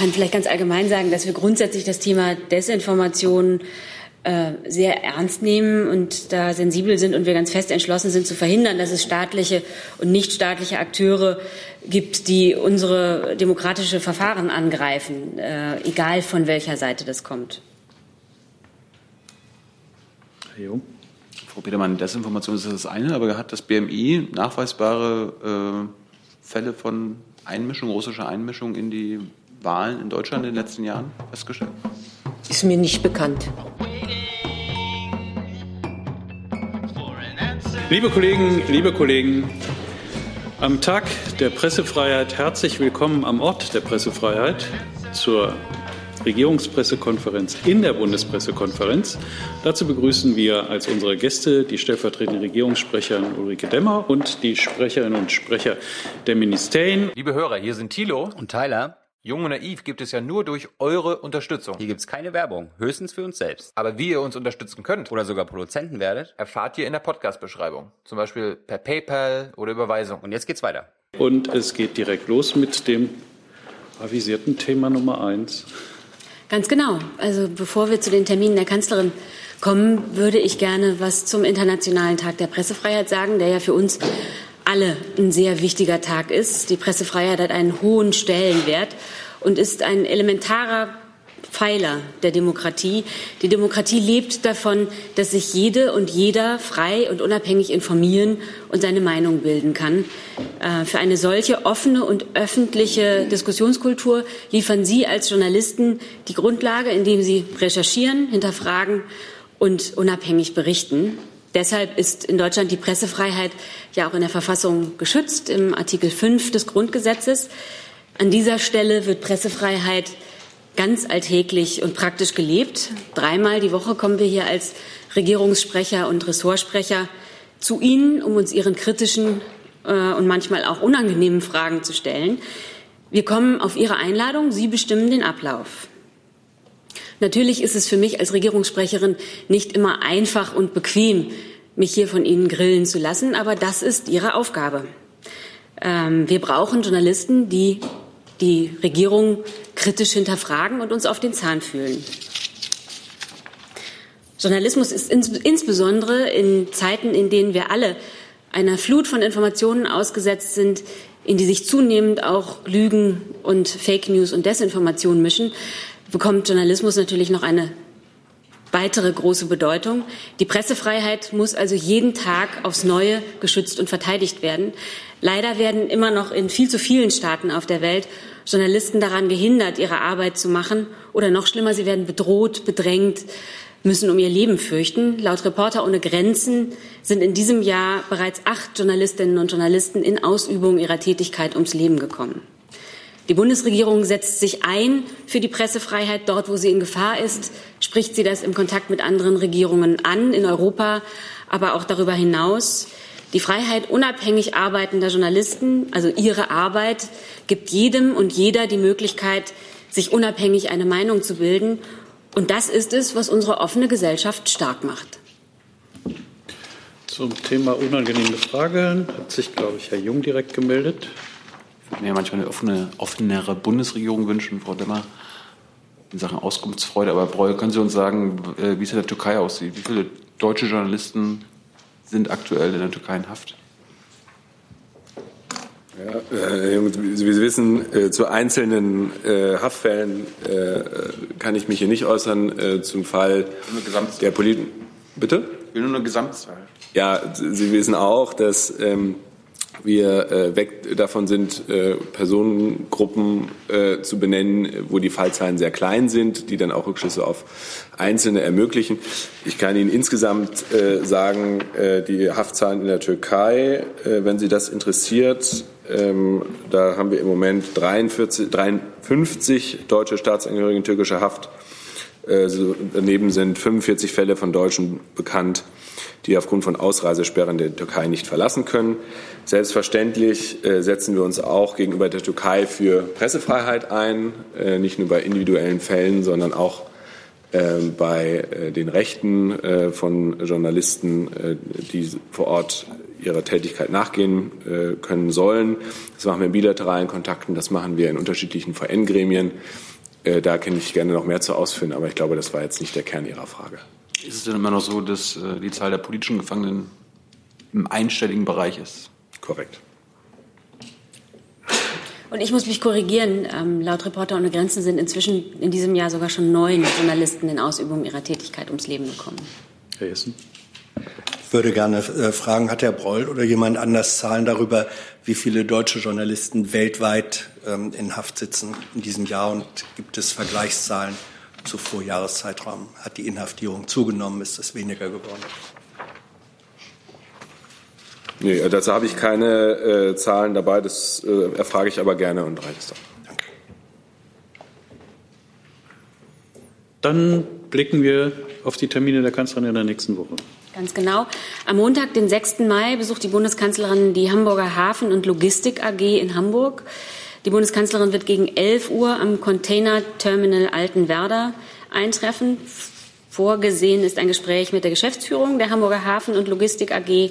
kann vielleicht ganz allgemein sagen, dass wir grundsätzlich das Thema Desinformation äh, sehr ernst nehmen und da sensibel sind und wir ganz fest entschlossen sind zu verhindern, dass es staatliche und nichtstaatliche Akteure gibt, die unsere demokratische Verfahren angreifen, äh, egal von welcher Seite das kommt. Herr Jung. Frau Petermann, Desinformation ist das eine, aber hat das BMI nachweisbare äh, Fälle von Einmischung, russischer Einmischung in die Wahlen in Deutschland in den letzten Jahren festgestellt? Ist mir nicht bekannt. Liebe Kollegen, liebe Kollegen, am Tag der Pressefreiheit herzlich willkommen am Ort der Pressefreiheit zur Regierungspressekonferenz in der Bundespressekonferenz. Dazu begrüßen wir als unsere Gäste die stellvertretende Regierungssprecherin Ulrike Demmer und die Sprecherinnen und Sprecher der Ministerien. Liebe Hörer, hier sind Thilo und Tyler. Jung und Naiv gibt es ja nur durch eure Unterstützung. Hier gibt es keine Werbung, höchstens für uns selbst. Aber wie ihr uns unterstützen könnt oder sogar Produzenten werdet, erfahrt ihr in der Podcast-Beschreibung. Zum Beispiel per PayPal oder Überweisung. Und jetzt geht's weiter. Und es geht direkt los mit dem avisierten Thema Nummer eins. Ganz genau. Also bevor wir zu den Terminen der Kanzlerin kommen, würde ich gerne was zum Internationalen Tag der Pressefreiheit sagen, der ja für uns alle ein sehr wichtiger Tag ist. Die Pressefreiheit hat einen hohen Stellenwert und ist ein elementarer Pfeiler der Demokratie. Die Demokratie lebt davon, dass sich jede und jeder frei und unabhängig informieren und seine Meinung bilden kann. Äh, für eine solche offene und öffentliche Diskussionskultur liefern Sie als Journalisten die Grundlage, indem Sie recherchieren, hinterfragen und unabhängig berichten. Deshalb ist in Deutschland die Pressefreiheit ja auch in der Verfassung geschützt, im Artikel 5 des Grundgesetzes. An dieser Stelle wird Pressefreiheit ganz alltäglich und praktisch gelebt. Dreimal die Woche kommen wir hier als Regierungssprecher und Ressortsprecher zu Ihnen, um uns Ihren kritischen äh, und manchmal auch unangenehmen Fragen zu stellen. Wir kommen auf Ihre Einladung. Sie bestimmen den Ablauf. Natürlich ist es für mich als Regierungssprecherin nicht immer einfach und bequem, mich hier von Ihnen grillen zu lassen, aber das ist Ihre Aufgabe. Ähm, wir brauchen Journalisten, die die Regierung kritisch hinterfragen und uns auf den Zahn fühlen. Journalismus ist ins, insbesondere in Zeiten, in denen wir alle einer Flut von Informationen ausgesetzt sind, in die sich zunehmend auch Lügen und Fake News und Desinformation mischen, bekommt Journalismus natürlich noch eine weitere große Bedeutung. Die Pressefreiheit muss also jeden Tag aufs Neue geschützt und verteidigt werden. Leider werden immer noch in viel zu vielen Staaten auf der Welt Journalisten daran gehindert, ihre Arbeit zu machen oder noch schlimmer, sie werden bedroht, bedrängt, müssen um ihr Leben fürchten. Laut Reporter ohne Grenzen sind in diesem Jahr bereits acht Journalistinnen und Journalisten in Ausübung ihrer Tätigkeit ums Leben gekommen. Die Bundesregierung setzt sich ein für die Pressefreiheit dort, wo sie in Gefahr ist, spricht sie das im Kontakt mit anderen Regierungen an, in Europa, aber auch darüber hinaus. Die Freiheit unabhängig arbeitender Journalisten, also ihre Arbeit, gibt jedem und jeder die Möglichkeit, sich unabhängig eine Meinung zu bilden. Und das ist es, was unsere offene Gesellschaft stark macht. Zum Thema unangenehme Fragen hat sich, glaube ich, Herr Jung direkt gemeldet mir manchmal eine offene, offenere Bundesregierung wünschen, Frau Demmer, in Sachen Auskunftsfreude. Aber Breul, können Sie uns sagen, äh, wie es in der Türkei aussieht? Wie viele deutsche Journalisten sind aktuell in der Türkei in Haft? Ja, äh, wie Sie wissen, äh, zu einzelnen äh, Haftfällen kann ich mich hier nicht äußern. Zum Fall der Politiker. Bitte? Ich will nur eine Gesamtzahl. Ja, Sie wissen auch, dass ähm, wir äh, weg davon sind, äh, Personengruppen äh, zu benennen, wo die Fallzahlen sehr klein sind, die dann auch Rückschlüsse auf Einzelne ermöglichen. Ich kann Ihnen insgesamt äh, sagen, äh, die Haftzahlen in der Türkei, äh, wenn Sie das interessiert, ähm, da haben wir im Moment 43, 53 deutsche Staatsangehörige in türkischer Haft. Äh, daneben sind 45 Fälle von Deutschen bekannt, die aufgrund von Ausreisesperren der Türkei nicht verlassen können. Selbstverständlich äh, setzen wir uns auch gegenüber der Türkei für Pressefreiheit ein, äh, nicht nur bei individuellen Fällen, sondern auch ähm, bei äh, den Rechten von Journalisten, die vor Ort ihrer Tätigkeit nachgehen können sollen. Das machen wir in bilateralen Kontakten, das machen wir in unterschiedlichen VN-Gremien. äh, da kann ich gerne noch mehr zu ausführen, aber ich glaube, das war jetzt nicht der Kern Ihrer Frage. Ist es denn immer noch so, dass äh, die Zahl der politischen Gefangenen im einstelligen Bereich ist? Korrekt. Und ich muss mich korrigieren. Ähm, laut Reporter ohne Grenzen sind inzwischen in diesem Jahr sogar schon neun Journalisten in Ausübung ihrer Tätigkeit ums Leben gekommen. Herr Jessen. Ich würde gerne äh, fragen, hat Herr Broll oder jemand anders Zahlen darüber, wie viele deutsche Journalisten weltweit ähm, in Haft sitzen in diesem Jahr? Und gibt es Vergleichszahlen zu Vorjahreszeitraum? Hat die Inhaftierung zugenommen? Ist es weniger geworden? Nee, dazu habe ich keine äh, Zahlen dabei. Das äh, erfrage ich aber gerne und reiche es dann. Danke. Dann blicken wir auf die Termine der Kanzlerin in der nächsten Woche. Ganz genau. Am Montag, den 6. Mai, besucht die Bundeskanzlerin die Hamburger Hafen- und Logistik AG in Hamburg. Die Bundeskanzlerin wird gegen 11 Uhr am Container-Terminal Altenwerder eintreffen. Vorgesehen ist ein Gespräch mit der Geschäftsführung der Hamburger Hafen- und Logistik AG.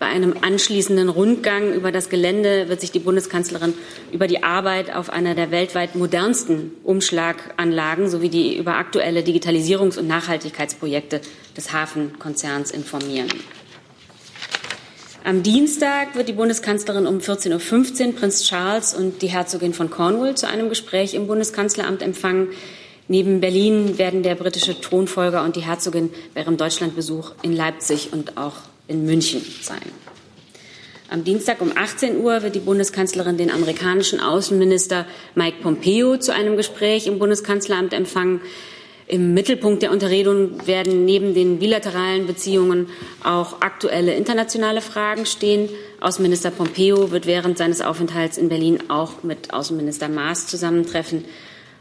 Bei einem anschließenden Rundgang über das Gelände wird sich die Bundeskanzlerin über die Arbeit auf einer der weltweit modernsten Umschlaganlagen sowie die über aktuelle Digitalisierungs- und Nachhaltigkeitsprojekte des Hafenkonzerns informieren. Am Dienstag wird die Bundeskanzlerin um 14.15 Uhr Prinz Charles und die Herzogin von Cornwall zu einem Gespräch im Bundeskanzleramt empfangen. Neben Berlin werden der britische Thronfolger und die Herzogin bei ihrem Deutschlandbesuch in Leipzig und auch in München sein. Am Dienstag um 18 Uhr wird die Bundeskanzlerin den amerikanischen Außenminister Mike Pompeo zu einem Gespräch im Bundeskanzleramt empfangen. Im Mittelpunkt der Unterredung werden neben den bilateralen Beziehungen auch aktuelle internationale Fragen stehen. Außenminister Pompeo wird während seines Aufenthalts in Berlin auch mit Außenminister Maas zusammentreffen.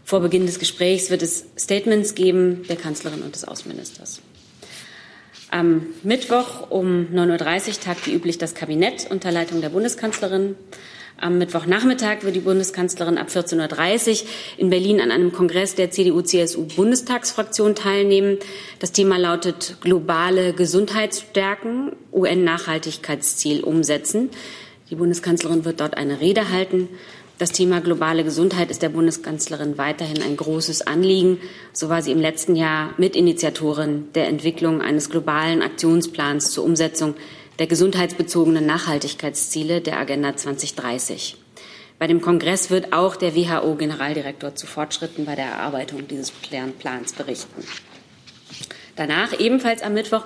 Vor Beginn des Gesprächs wird es Statements geben der Kanzlerin und des Außenministers. Am Mittwoch um 9.30 Uhr tagt wie üblich das Kabinett unter Leitung der Bundeskanzlerin. Am Mittwochnachmittag wird die Bundeskanzlerin ab 14.30 Uhr in Berlin an einem Kongress der CDU-CSU-Bundestagsfraktion teilnehmen. Das Thema lautet globale Gesundheitsstärken, UN-Nachhaltigkeitsziel umsetzen. Die Bundeskanzlerin wird dort eine Rede halten. Das Thema globale Gesundheit ist der Bundeskanzlerin weiterhin ein großes Anliegen. So war sie im letzten Jahr Mitinitiatorin der Entwicklung eines globalen Aktionsplans zur Umsetzung der gesundheitsbezogenen Nachhaltigkeitsziele der Agenda 2030. Bei dem Kongress wird auch der WHO-Generaldirektor zu Fortschritten bei der Erarbeitung dieses Plans berichten. Danach, ebenfalls am Mittwoch,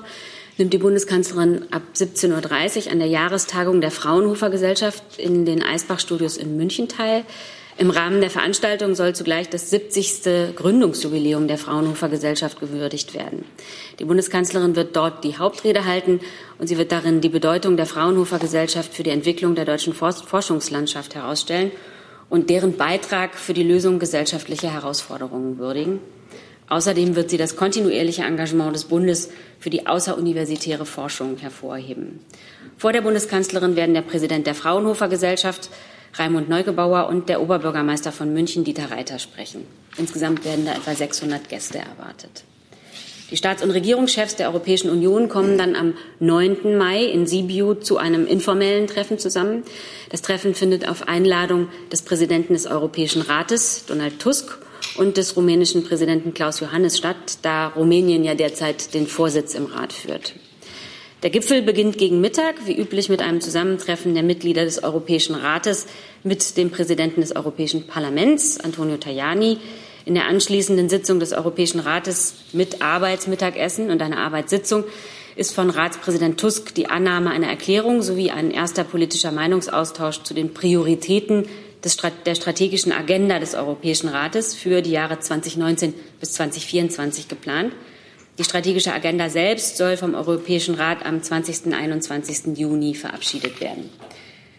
nimmt die Bundeskanzlerin ab 17.30 Uhr an der Jahrestagung der Fraunhofer Gesellschaft in den Eisbach-Studios in München teil. Im Rahmen der Veranstaltung soll zugleich das 70. Gründungsjubiläum der Fraunhofer Gesellschaft gewürdigt werden. Die Bundeskanzlerin wird dort die Hauptrede halten und sie wird darin die Bedeutung der Fraunhofer Gesellschaft für die Entwicklung der deutschen Forschungslandschaft herausstellen und deren Beitrag für die Lösung gesellschaftlicher Herausforderungen würdigen. Außerdem wird sie das kontinuierliche Engagement des Bundes für die außeruniversitäre Forschung hervorheben. Vor der Bundeskanzlerin werden der Präsident der Fraunhofer Gesellschaft, Raimund Neugebauer, und der Oberbürgermeister von München, Dieter Reiter, sprechen. Insgesamt werden da etwa 600 Gäste erwartet. Die Staats- und Regierungschefs der Europäischen Union kommen dann am 9. Mai in Sibiu zu einem informellen Treffen zusammen. Das Treffen findet auf Einladung des Präsidenten des Europäischen Rates, Donald Tusk, und des rumänischen Präsidenten Klaus Johannes statt, da Rumänien ja derzeit den Vorsitz im Rat führt. Der Gipfel beginnt gegen Mittag, wie üblich mit einem Zusammentreffen der Mitglieder des Europäischen Rates mit dem Präsidenten des Europäischen Parlaments, Antonio Tajani. In der anschließenden Sitzung des Europäischen Rates mit Arbeitsmittagessen und einer Arbeitssitzung ist von Ratspräsident Tusk die Annahme einer Erklärung sowie ein erster politischer Meinungsaustausch zu den Prioritäten des, der strategischen Agenda des Europäischen Rates für die Jahre 2019 bis 2024 geplant. Die strategische Agenda selbst soll vom Europäischen Rat am 20. und 21. Juni verabschiedet werden.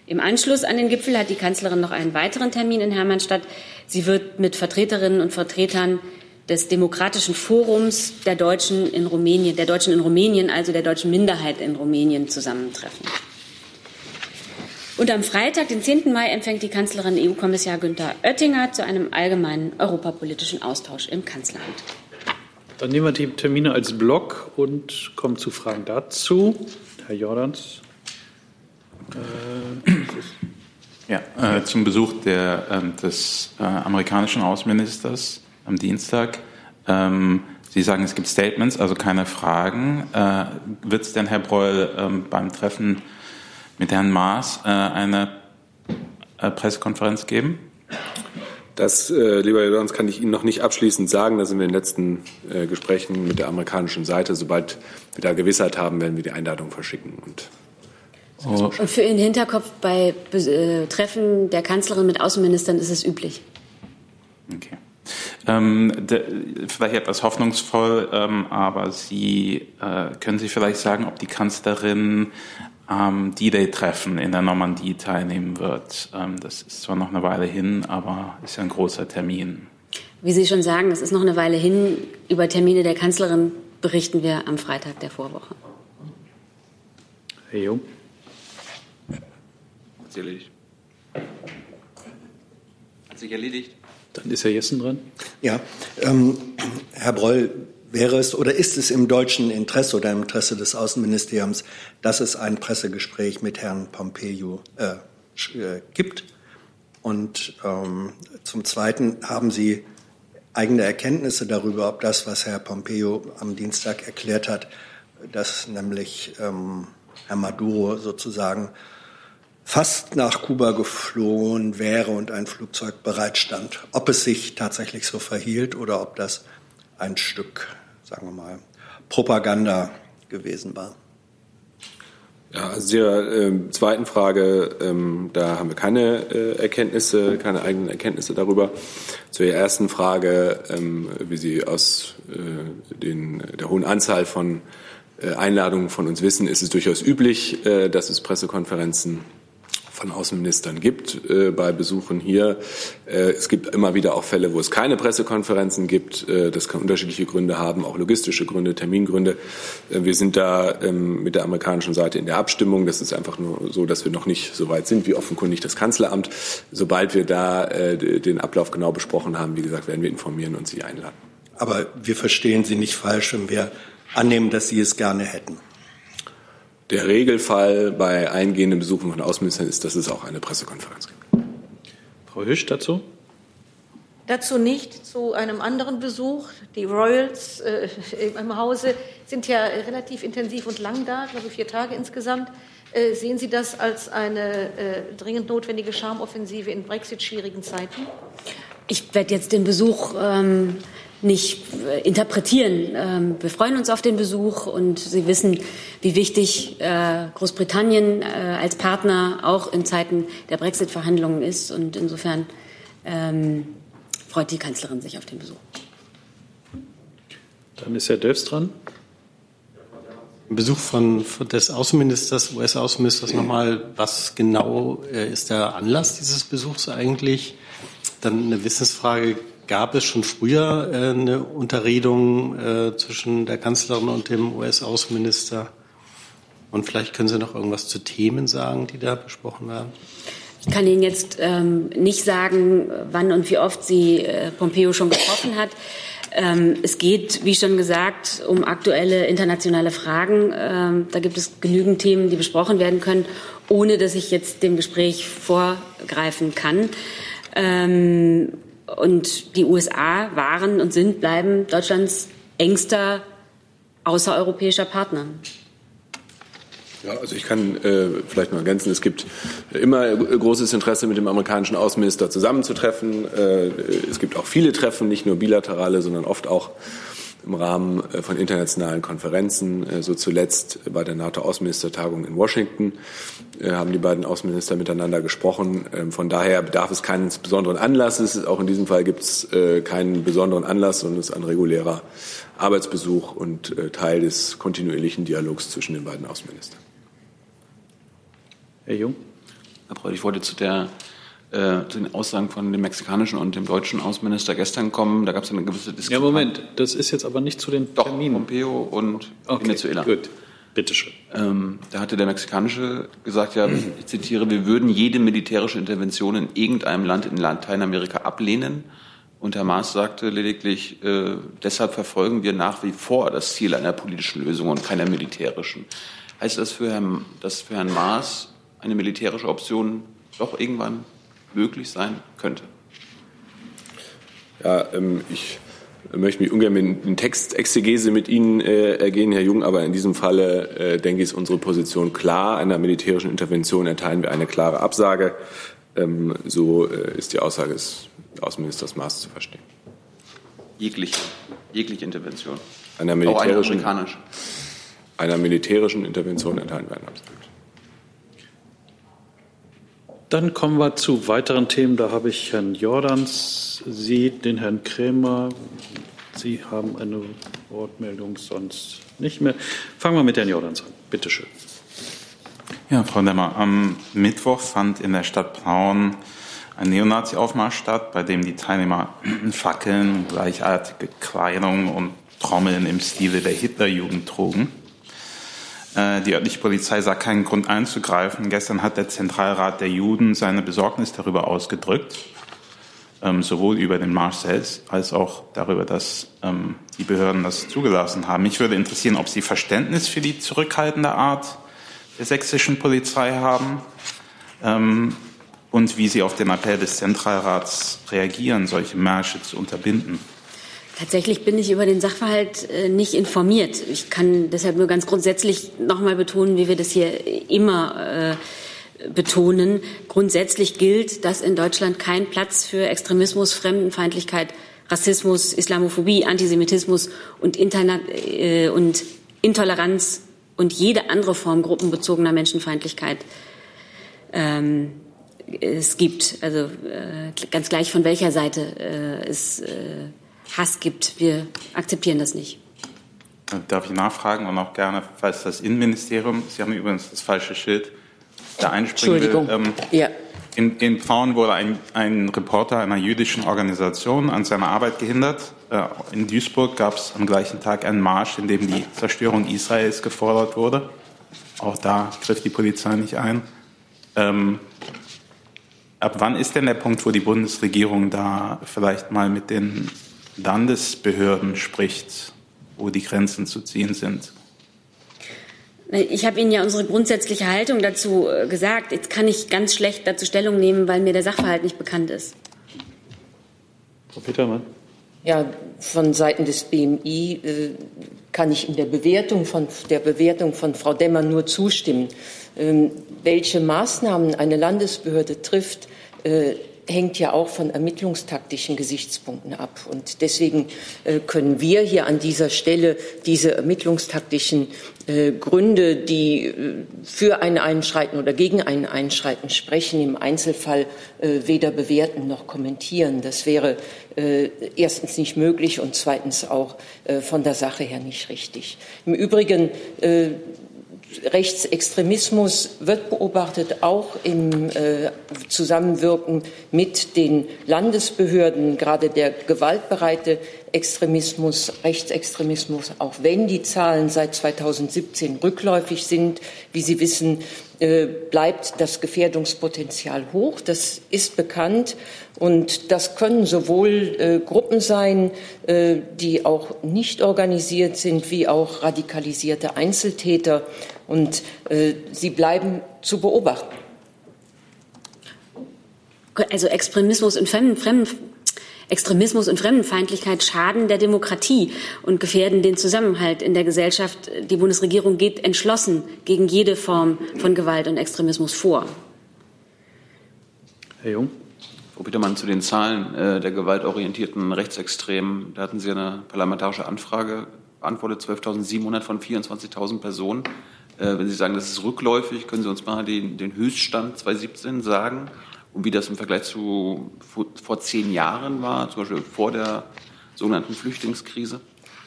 Im Anschluss an den Gipfel hat die Kanzlerin noch einen weiteren Termin in Hermannstadt. Sie wird mit Vertreterinnen und Vertretern des Demokratischen Forums der Deutschen in Rumänien, der Deutschen in Rumänien, also der deutschen Minderheit in Rumänien zusammentreffen. Und am Freitag, den 10. Mai, empfängt die Kanzlerin EU-Kommissar Günther Oettinger zu einem allgemeinen europapolitischen Austausch im Kanzleramt. Dann nehmen wir die Termine als Block und kommen zu Fragen dazu. Herr Jordans. Äh, ja, äh, zum Besuch der, äh, des amerikanischen Außenministers am Dienstag. Ähm, Sie sagen, es gibt Statements, also keine Fragen. Äh, Wird es denn, Herr Breul, ähm, beim Treffen mit Herrn Maas äh, eine äh, Pressekonferenz geben? Das, äh, lieber Herr Lorenz, kann ich Ihnen noch nicht abschließend sagen. Da sind wir in den letzten äh, Gesprächen mit der amerikanischen Seite. Sobald wir da Gewissheit haben, werden wir die Einladung verschicken. Und oh. Und für Ihren Hinterkopf bei äh, Treffen der Kanzlerin mit Außenministern ist es üblich. Okay. Ähm, de, vielleicht etwas hoffnungsvoll, ähm, aber Sie äh, können Sie vielleicht sagen, ob die Kanzlerin am D-Day-Treffen in der Normandie teilnehmen wird. Ähm, das ist zwar noch eine Weile hin, aber ist ja ein großer Termin. Wie Sie schon sagen, das ist noch eine Weile hin. Über Termine der Kanzlerin berichten wir am Freitag der Vorwoche. Herr Jung. Hat sich erledigt. Hat sich erledigt. Dann ist Herr Jessen dran. Ja, ähm, Herr Breul, wäre es oder ist es im deutschen Interesse oder im Interesse des Außenministeriums, dass es ein Pressegespräch mit Herrn Pompeo äh, äh, gibt? Und ähm, zum Zweiten haben Sie eigene Erkenntnisse darüber, ob das, was Herr Pompeo am Dienstag erklärt hat, dass nämlich ähm, Herr Maduro sozusagen fast nach Kuba geflohen wäre und ein Flugzeug bereitstand. Ob es sich tatsächlich so verhielt oder ob das ein Stück, sagen wir mal, Propaganda gewesen war. Ja, also Ihrer äh, zweiten Frage, ähm, da haben wir keine äh, Erkenntnisse, keine eigenen Erkenntnisse darüber. Zu Ihrer ersten Frage, ähm, wie Sie aus äh, den, der hohen Anzahl von äh, Einladungen von uns wissen, ist es durchaus üblich, äh, dass es Pressekonferenzen von Außenministern gibt äh, bei Besuchen hier. Äh, es gibt immer wieder auch Fälle, wo es keine Pressekonferenzen gibt. Äh, das kann unterschiedliche Gründe haben, auch logistische Gründe, Termingründe. Äh, wir sind da ähm, mit der amerikanischen Seite in der Abstimmung. Das ist einfach nur so, dass wir noch nicht so weit sind wie offenkundig das Kanzleramt. Sobald wir da äh, den Ablauf genau besprochen haben, wie gesagt, werden wir informieren und Sie einladen. Aber wir verstehen Sie nicht falsch, wenn wir annehmen, dass Sie es gerne hätten. Der Regelfall bei eingehenden Besuchen von Außenministern ist, dass es auch eine Pressekonferenz gibt. Frau Hüsch dazu? Dazu nicht, zu einem anderen Besuch. Die Royals äh, im Hause sind ja relativ intensiv und lang da, ich glaube vier Tage insgesamt. Äh, sehen Sie das als eine äh, dringend notwendige Charmoffensive in Brexit-schwierigen Zeiten? Ich werde jetzt den Besuch ähm, nicht äh, interpretieren. Ähm, wir freuen uns auf den Besuch und Sie wissen, wie wichtig äh, Großbritannien äh, als Partner auch in Zeiten der Brexit-Verhandlungen ist. Und insofern ähm, freut die Kanzlerin sich auf den Besuch. Dann ist Herr Döfs dran. Im Besuch von, von des Außenministers, US-Außenministers nochmal, was genau ist der Anlass dieses Besuchs eigentlich? Dann eine Wissensfrage, Gab es schon früher äh, eine Unterredung äh, zwischen der Kanzlerin und dem US-Außenminister? Und vielleicht können Sie noch irgendwas zu Themen sagen, die da besprochen werden? Ich kann Ihnen jetzt ähm, nicht sagen, wann und wie oft sie äh, Pompeo schon getroffen hat. Ähm, es geht, wie schon gesagt, um aktuelle internationale Fragen. Ähm, da gibt es genügend Themen, die besprochen werden können, ohne dass ich jetzt dem Gespräch vorgreifen kann. Und die USA waren und sind, bleiben Deutschlands engster außereuropäischer Partner. Ja, also ich kann äh, vielleicht noch ergänzen, es gibt immer großes Interesse, mit dem amerikanischen Außenminister zusammenzutreffen. Äh, es gibt auch viele Treffen, nicht nur bilaterale, sondern oft auch im Rahmen äh, von internationalen Konferenzen. Äh, so zuletzt bei der NATO-Außenministertagung in Washington äh, haben die beiden Außenminister miteinander gesprochen. Ähm, von daher bedarf es keines besonderen Anlasses. Auch in diesem Fall gibt es keinen besonderen Anlass, sondern es ist ein regulärer Arbeitsbesuch und Teil des kontinuierlichen Dialogs zwischen den beiden Außenministern. Herr Jung. Herr Breul, ich wollte zu der äh, zu den Aussagen von dem mexikanischen und dem deutschen Außenminister gestern kommen. Da gab es eine gewisse Diskussion. Ja, Moment, das ist jetzt aber nicht zu den Doch, Terminen. Pompeo und okay, Venezuela. Gut, bitteschön. Ähm, da hatte der mexikanische gesagt, ja, ich zitiere, wir würden jede militärische Intervention in irgendeinem Land in Lateinamerika ablehnen. Und Herr Maas sagte lediglich, äh, deshalb verfolgen wir nach wie vor das Ziel einer politischen Lösung und keiner militärischen. Heißt das für Herrn, dass für Herrn Maas eine militärische Option doch irgendwann möglich sein könnte? Ja, ähm, ich möchte mich ungern mit in Textexegese mit Ihnen äh, ergehen, Herr Jung, aber in diesem Falle, äh, denke ich, ist unsere Position klar. Einer militärischen Intervention erteilen wir eine klare Absage. Ähm, so äh, ist die Aussage des Außenministers Maas zu verstehen. Jegliche, jegliche Intervention. Einer Auch eine militärischen, amerikanische. einer militärischen Intervention erteilen wir eine Absage. Dann kommen wir zu weiteren Themen. Da habe ich Herrn Jordans, Sie, den Herrn Krämer. Sie haben eine Wortmeldung, sonst nicht mehr. Fangen wir mit Herrn Jordans an. Bitte schön. Ja, Frau Lemmer, am Mittwoch fand in der Stadt Plauen ein Neonazi-Aufmarsch statt, bei dem die Teilnehmer Fackeln, gleichartige Kleidung und Trommeln im Stile der Hitlerjugend trugen. Äh, Die örtliche Polizei sah keinen Grund einzugreifen. Gestern hat der Zentralrat der Juden seine Besorgnis darüber ausgedrückt, ähm, sowohl über den Marsch selbst als auch darüber, dass ähm, die Behörden das zugelassen haben. Mich würde interessieren, ob Sie Verständnis für die zurückhaltende Art der sächsischen Polizei haben ähm, und wie Sie auf den Appell des Zentralrats reagieren, solche Märsche zu unterbinden. Tatsächlich bin ich über den Sachverhalt äh, nicht informiert. Ich kann deshalb nur ganz grundsätzlich noch mal betonen, wie wir das hier immer äh, betonen. Grundsätzlich gilt, dass in Deutschland kein Platz für Extremismus, Fremdenfeindlichkeit, Rassismus, Islamophobie, Antisemitismus und, Interna äh, und Intoleranz und jede andere Form gruppenbezogener Menschenfeindlichkeit ähm, es gibt. Also äh, ganz gleich von welcher Seite es äh, Hass gibt. Wir akzeptieren das nicht. Darf ich nachfragen und auch gerne, falls das Innenministerium, Sie haben übrigens das falsche Schild, da einspringen will. Entschuldigung. Ähm, Ja. in, in Plauen wurde ein, ein Reporter einer jüdischen Organisation an seiner Arbeit gehindert. Äh, in Duisburg gab es am gleichen Tag einen Marsch, in dem die Zerstörung Israels gefordert wurde. Auch da griff die Polizei nicht ein. Ähm, ab wann ist denn der Punkt, wo die Bundesregierung da vielleicht mal mit den Landesbehörden spricht, wo die Grenzen zu ziehen sind? Ich habe Ihnen ja unsere grundsätzliche Haltung dazu äh, gesagt. Jetzt kann ich ganz schlecht dazu Stellung nehmen, weil mir der Sachverhalt nicht bekannt ist. Frau Petermann. Ja, von Seiten des BMI äh, kann ich in der Bewertung von, der Bewertung von Frau Demmer nur zustimmen. Ähm, welche Maßnahmen eine Landesbehörde trifft, äh, hängt ja auch von ermittlungstaktischen Gesichtspunkten ab. Und deswegen äh, können wir hier an dieser Stelle diese ermittlungstaktischen äh, Gründe, die äh, für ein Einschreiten oder gegen ein Einschreiten sprechen, im Einzelfall weder bewerten noch kommentieren. Das wäre erstens nicht möglich und zweitens auch von der Sache her nicht richtig. Im Übrigen Rechtsextremismus wird beobachtet, auch im äh, Zusammenwirken mit den Landesbehörden, gerade der gewaltbereite Extremismus, Rechtsextremismus, auch wenn die Zahlen seit 2017 rückläufig sind. Wie Sie wissen, äh, bleibt das Gefährdungspotenzial hoch. Das ist bekannt. Und das können sowohl äh, Gruppen sein, äh, die auch nicht organisiert sind, wie auch radikalisierte Einzeltäter. Und sie bleiben zu beobachten. Also Extremismus und Fremden, Fremden, Extremismus und Fremdenfeindlichkeit schaden der Demokratie und gefährden den Zusammenhalt in der Gesellschaft. Die Bundesregierung geht entschlossen gegen jede Form von Gewalt und Extremismus vor. Herr Jung. Frau Petermann, zu den Zahlen äh, der gewaltorientierten Rechtsextremen. Da hatten Sie eine parlamentarische Anfrage beantwortet, 12.700 von 24.000 Personen. Äh, wenn Sie sagen, das ist rückläufig, können Sie uns mal den, den Höchststand 2017 sagen und wie das im Vergleich zu vor, vor zehn Jahren war, zum Beispiel vor der sogenannten Flüchtlingskrise?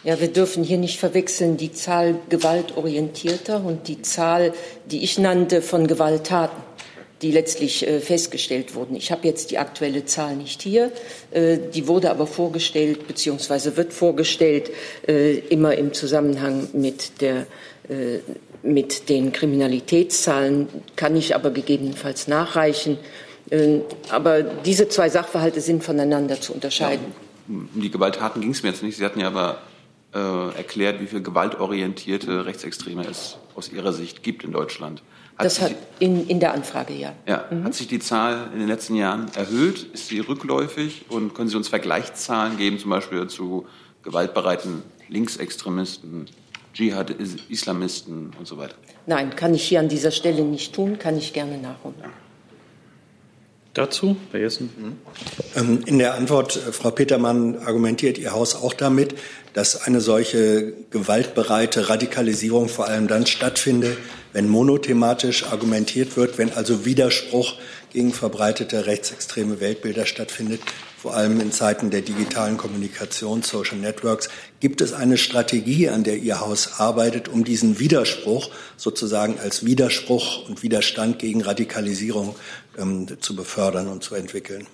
Ja, wir dürfen hier nicht verwechseln die Zahl gewaltorientierter und die Zahl, die ich nannte, von Gewalttaten, die letztlich äh, festgestellt wurden. Ich habe jetzt die aktuelle Zahl nicht hier. Äh, die wurde aber vorgestellt bzw. wird vorgestellt äh, immer im Zusammenhang mit der mit den Kriminalitätszahlen kann ich aber gegebenenfalls nachreichen. Äh, Aber diese zwei Sachverhalte sind voneinander zu unterscheiden. Um die Gewalttaten ging es mir jetzt nicht. Sie hatten ja aber äh, erklärt, wie viel gewaltorientierte Rechtsextreme es aus Ihrer Sicht gibt in Deutschland. Hat das hat in, in der Anfrage, ja. Ja, mhm. hat sich die Zahl in den letzten Jahren erhöht? Ist sie rückläufig? Und können Sie uns Vergleichszahlen geben, zum Beispiel zu gewaltbereiten Linksextremisten, Dschihad-Islamisten und so weiter? Nein, kann ich hier an dieser Stelle nicht tun, kann ich gerne nachholen. Ja. Dazu, Herr Jessen. Ähm, in der Antwort, äh, Frau Petermann, argumentiert Ihr Haus auch damit, dass eine solche gewaltbereite Radikalisierung vor allem dann stattfindet, wenn monothematisch argumentiert wird, wenn also Widerspruch gegen verbreitete rechtsextreme Weltbilder stattfindet, vor allem in Zeiten der digitalen Kommunikation, Social Networks. Gibt es eine Strategie, an der Ihr Haus arbeitet, um diesen Widerspruch sozusagen als Widerspruch und Widerstand gegen Radikalisierung ähm, zu befördern und zu entwickeln?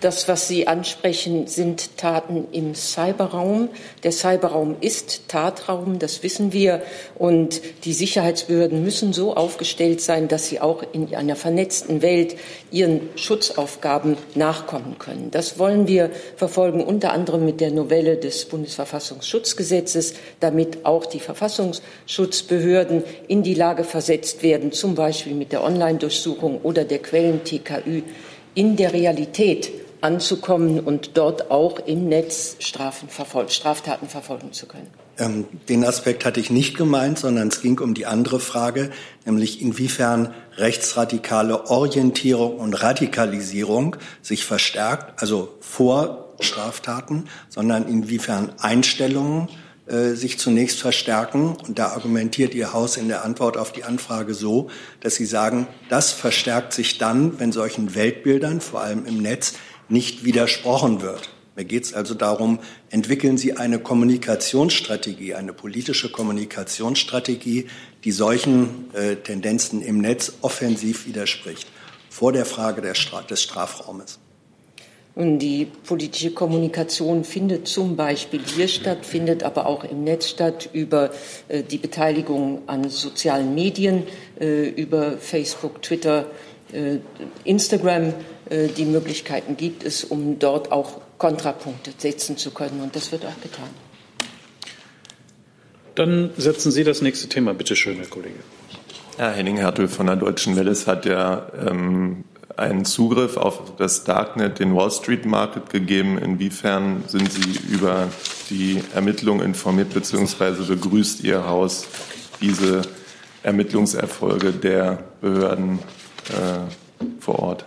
Das, was Sie ansprechen, sind Taten im Cyberraum. Der Cyberraum ist Tatraum, das wissen wir. Und die Sicherheitsbehörden müssen so aufgestellt sein, dass sie auch in einer vernetzten Welt ihren Schutzaufgaben nachkommen können. Das wollen wir verfolgen, unter anderem mit der Novelle des Bundesverfassungsschutzgesetzes, damit auch die Verfassungsschutzbehörden in die Lage versetzt werden, zum Beispiel mit der Online-Durchsuchung oder der Quellen-TKÜ in der Realität anzukommen und dort auch im Netz Strafen verfol Straftaten verfolgen zu können. Ähm, den Aspekt hatte ich nicht gemeint, sondern es ging um die andere Frage, nämlich inwiefern rechtsradikale Orientierung und Radikalisierung sich verstärkt, also vor Straftaten, sondern inwiefern Einstellungen sich zunächst verstärken. Und da argumentiert Ihr Haus in der Antwort auf die Anfrage so, dass Sie sagen, das verstärkt sich dann, wenn solchen Weltbildern, vor allem im Netz, nicht widersprochen wird. Mir geht es also darum, entwickeln Sie eine Kommunikationsstrategie, eine politische Kommunikationsstrategie, die solchen äh, Tendenzen im Netz offensiv widerspricht, vor der Frage der Stra des Strafraumes. Und die politische Kommunikation findet zum Beispiel hier statt, findet aber auch im Netz statt über äh, die Beteiligung an sozialen Medien, äh, über Facebook, Twitter, äh, Instagram. Äh, die Möglichkeiten gibt es, um dort auch Kontrapunkte setzen zu können. Und das wird auch getan. Dann setzen Sie das nächste Thema, bitte schön, Herr Kollege. Herr Henning-Hertel von der Deutschen Welle hat ja ähm, einen Zugriff auf das Darknet, den Wall Street Market gegeben. Inwiefern sind Sie über die Ermittlungen informiert bzw. begrüßt Ihr Haus diese Ermittlungserfolge der Behörden äh, vor Ort?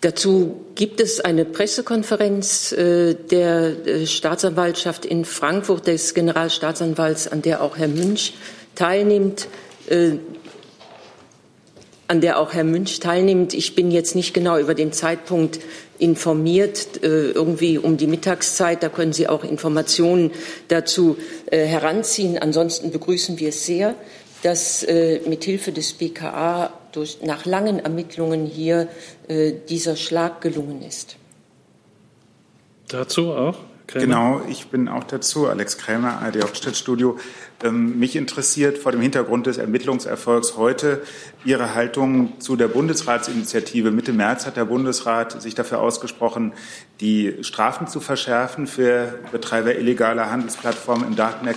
Dazu gibt es eine Pressekonferenz äh, der äh, Staatsanwaltschaft in Frankfurt, des Generalstaatsanwalts, an der auch Herr Münch teilnimmt. An der auch Herr Münch teilnimmt. Ich bin jetzt nicht genau über den Zeitpunkt informiert, äh, irgendwie um die Mittagszeit. Da können Sie auch Informationen dazu äh, heranziehen. Ansonsten begrüßen wir es sehr, dass äh, mithilfe des BKA durch, nach langen Ermittlungen hier dieser Schlag gelungen ist. Dazu auch? Krämer. Genau, ich bin auch dazu, Alex Krämer, ARD Hauptstadtstudio. Ähm, mich interessiert vor dem Hintergrund des Ermittlungserfolgs heute Ihre Haltung zu der Bundesratsinitiative. Mitte März hat der Bundesrat sich dafür ausgesprochen, die Strafen zu verschärfen für Betreiber illegaler Handelsplattformen im Darknet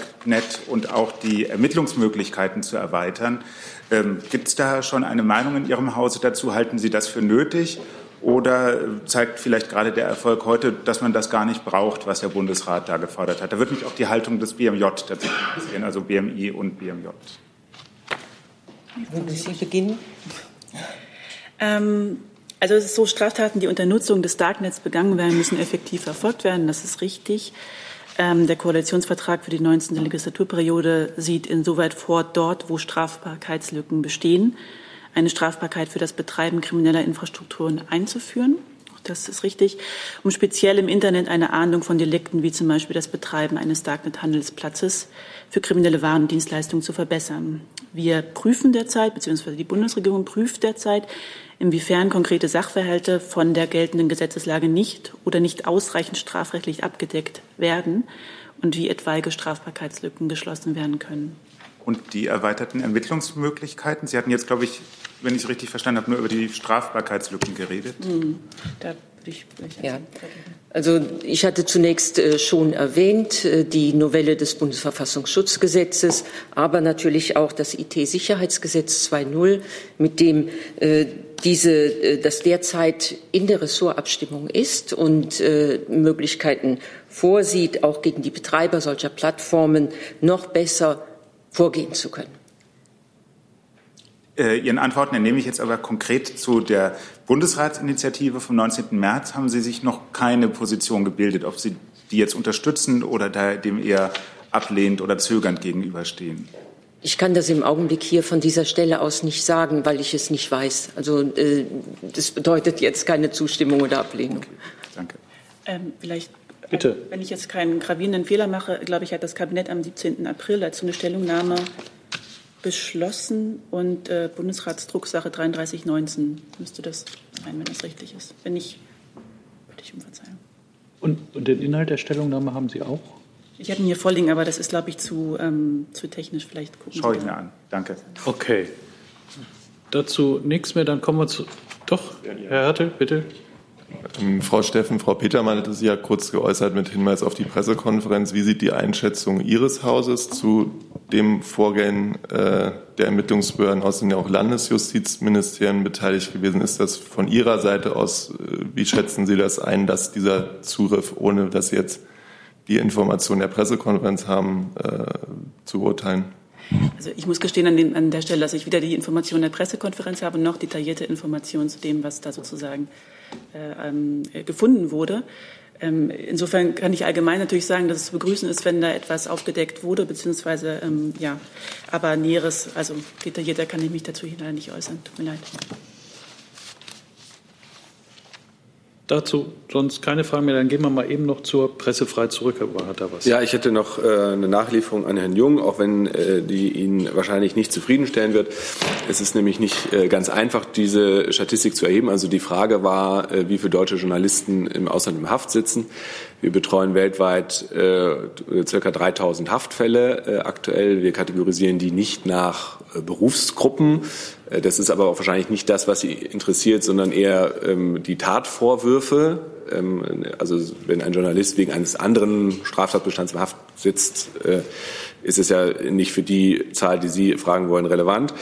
und auch die Ermittlungsmöglichkeiten zu erweitern. Ähm, Gibt es da schon eine Meinung in Ihrem Hause dazu? Halten Sie das für nötig? Oder zeigt vielleicht gerade der Erfolg heute, dass man das gar nicht braucht, was der Bundesrat da gefordert hat? Da wird mich auch die Haltung des BMJ dazu interessieren, also BMI und BMJ. Wollen Sie beginnen? Ähm, also es ist so, Straftaten, die unter Nutzung des Darknets begangen werden, müssen effektiv verfolgt werden. Das ist richtig. Ähm, der Koalitionsvertrag für die 19. Legislaturperiode sieht insoweit vor, dort, wo Strafbarkeitslücken bestehen, eine Strafbarkeit für das Betreiben krimineller Infrastrukturen einzuführen. Das ist richtig, um speziell im Internet eine Ahndung von Delikten wie zum Beispiel das Betreiben eines Darknet-Handelsplatzes für kriminelle Waren und Dienstleistungen zu verbessern. Wir prüfen derzeit, beziehungsweise die Bundesregierung prüft derzeit, inwiefern konkrete Sachverhalte von der geltenden Gesetzeslage nicht oder nicht ausreichend strafrechtlich abgedeckt werden und wie etwaige Strafbarkeitslücken geschlossen werden können und die erweiterten Ermittlungsmöglichkeiten. Sie hatten jetzt, glaube ich, wenn ich es richtig verstanden habe, nur über die Strafbarkeitslücken geredet. Hm. Da Ja. Also ich hatte zunächst äh, schon erwähnt äh, die Novelle des Bundesverfassungsschutzgesetzes, aber natürlich auch das IT-Sicherheitsgesetz 2.0, mit dem äh, diese, das derzeit in der Ressortabstimmung ist und Möglichkeiten vorsieht, auch gegen die Betreiber solcher Plattformen noch besser vorgehen zu können. Ihren Antworten entnehme ich jetzt aber konkret zu der Bundesratsinitiative vom 19. März. Haben Sie sich noch keine Position gebildet, ob Sie die jetzt unterstützen oder dem eher ablehnt oder zögernd gegenüberstehen? Ich kann das im Augenblick hier von dieser Stelle aus nicht sagen, weil ich es nicht weiß. Also äh, das bedeutet jetzt keine Zustimmung oder Ablehnung. Okay, danke. Ähm, vielleicht Bitte. Wenn ich jetzt keinen gravierenden Fehler mache, glaube ich, hat das Kabinett am 17. April dazu eine Stellungnahme beschlossen und äh, Bundesratsdrucksache 3319 müsste das sein, wenn das richtig ist. Wenn nicht, bitte ich um Verzeihung. Und, und, den Inhalt der Stellungnahme haben Sie auch? Ich habe ihn hier vorliegen, aber das ist, glaube ich, zu, ähm, zu technisch. Vielleicht gucken Schau ich mir an. Danke. Okay. Dazu nichts mehr, dann kommen wir zu. Doch, Herr Hertel, bitte. Ähm, Frau Steffen, Frau Petermann hatte sich ja kurz geäußert mit Hinweis auf die Pressekonferenz. Wie sieht die Einschätzung Ihres Hauses zu dem Vorgehen äh, der Ermittlungsbehörden aus, sind ja auch Landesjustizministerien beteiligt gewesen? Ist das von Ihrer Seite aus, äh, wie schätzen Sie das ein, dass dieser Zugriff, ohne dass Sie jetzt die Information der Pressekonferenz haben, äh, zu beurteilen? Also ich muss gestehen an, den, an der Stelle, dass ich weder die Information der Pressekonferenz habe, noch detaillierte Informationen zu dem, was da sozusagen äh, ähm, gefunden wurde. Ähm, insofern kann ich allgemein natürlich sagen, dass es zu begrüßen ist, wenn da etwas aufgedeckt wurde, beziehungsweise ähm, ja, aber Näheres, also detaillierter kann ich mich dazu leider nicht äußern. Tut mir leid. Dazu sonst keine Fragen mehr. Dann gehen wir mal eben noch zur Pressefreiheit zurück. Herr hat da was? Ja, ich hätte noch äh, eine Nachlieferung an Herrn Jung, auch wenn äh, die ihn wahrscheinlich nicht zufriedenstellen wird. Es ist nämlich nicht äh, ganz einfach, diese Statistik zu erheben. Also die Frage war, wie viele deutsche Journalisten im Ausland im Haft sitzen. Wir betreuen weltweit äh, circa 3000 Haftfälle äh, aktuell. Wir kategorisieren die nicht nach äh, Berufsgruppen, äh, das ist aber auch wahrscheinlich nicht das, was Sie interessiert, sondern eher ähm, die Tatvorwürfe. Ähm, also wenn ein Journalist wegen eines anderen Straftatbestands im Haft sitzt, äh, ist es ja nicht für die Zahl, die Sie fragen wollen, relevant.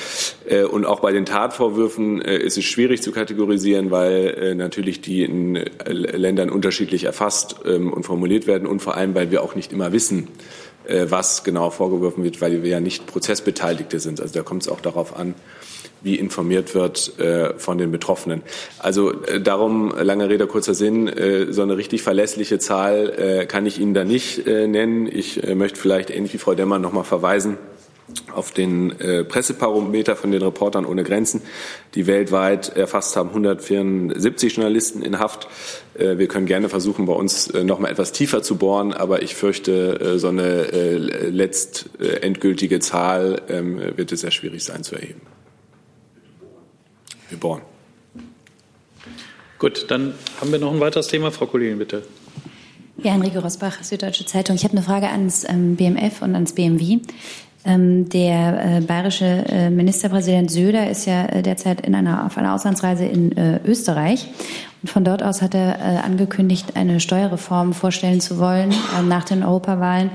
Äh, und auch bei den Tatvorwürfen äh, ist es schwierig zu kategorisieren, weil natürlich die in Ländern unterschiedlich erfasst ähm, und formuliert werden und vor allem, weil wir auch nicht immer wissen, was genau vorgeworfen wird, weil wir ja nicht Prozessbeteiligte sind. Also da kommt es auch darauf an, wie informiert wird äh, von den Betroffenen. Also äh, darum, lange Rede, kurzer Sinn, äh, so eine richtig verlässliche Zahl äh, kann ich Ihnen da nicht äh, nennen. Ich äh, möchte vielleicht ähnlich wie Frau Demmer noch mal verweisen auf den äh, Presseparometer von den Reportern ohne Grenzen, die weltweit erfasst haben 174 Journalisten in Haft. Äh, wir können gerne versuchen, bei uns äh, noch mal etwas tiefer zu bohren, aber ich fürchte, äh, so eine äh, letzt äh, Zahl äh, wird es sehr schwierig sein zu erheben geboren. Gut, dann haben wir noch ein weiteres Thema. Frau Kollegin, bitte. Ja, Enrique Rosbach, Süddeutsche Zeitung. Ich habe eine Frage ans ähm, BMF und ans BMW. Ähm, der äh, bayerische äh, Ministerpräsident Söder ist ja äh, derzeit in einer, auf einer Auslandsreise in äh, Österreich. Und von dort aus hat er äh, angekündigt, eine Steuerreform vorstellen zu wollen äh, nach den Europawahlen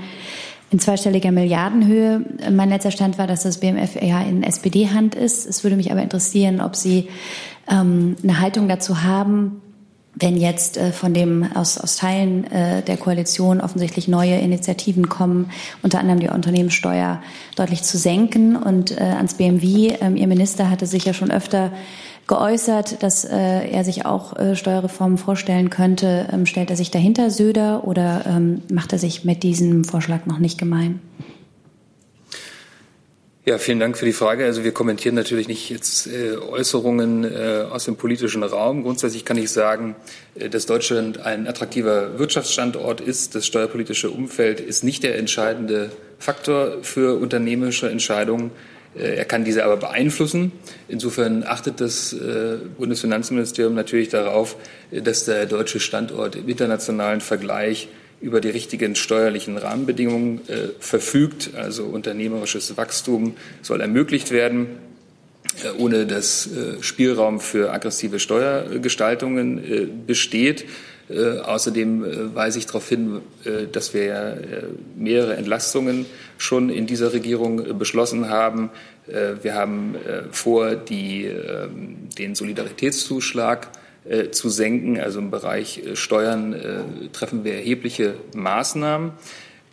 in zweistelliger Milliardenhöhe. Mein letzter Stand war, dass das BMF eher in SPD-Hand ist. Es würde mich aber interessieren, ob Sie ähm, eine Haltung dazu haben, wenn jetzt äh, von dem aus, aus Teilen äh, der Koalition offensichtlich neue Initiativen kommen, unter anderem die Unternehmenssteuer deutlich zu senken. Und äh, ans BMW, ähm, Ihr Minister hatte sich ja schon öfter geäußert, dass äh, er sich auch äh, Steuerreformen vorstellen könnte. Ähm, stellt er sich dahinter Söder oder ähm, macht er sich mit diesem Vorschlag noch nicht gemein? Ja, vielen Dank für die Frage. Also wir kommentieren natürlich nicht jetzt äh, Äußerungen äh, aus dem politischen Raum. Grundsätzlich kann ich sagen, äh, dass Deutschland ein attraktiver Wirtschaftsstandort ist. Das steuerpolitische Umfeld ist nicht der entscheidende Faktor für unternehmerische Entscheidungen. Äh, er kann diese aber beeinflussen. Insofern achtet das äh, Bundesfinanzministerium natürlich darauf, äh, dass der deutsche Standort im internationalen Vergleich über die richtigen steuerlichen Rahmenbedingungen verfügt. Also unternehmerisches Wachstum soll ermöglicht werden. ohne dass Spielraum für aggressive Steuergestaltungen äh. Außerdem weise ich darauf hin, dass wir ja mehrere Entlastungen schon in dieser Regierung beschlossen haben. Wir haben vor, die, ähm, den Solidaritätszuschlag zu senken. Also im Bereich Steuern treffen wir erhebliche Maßnahmen.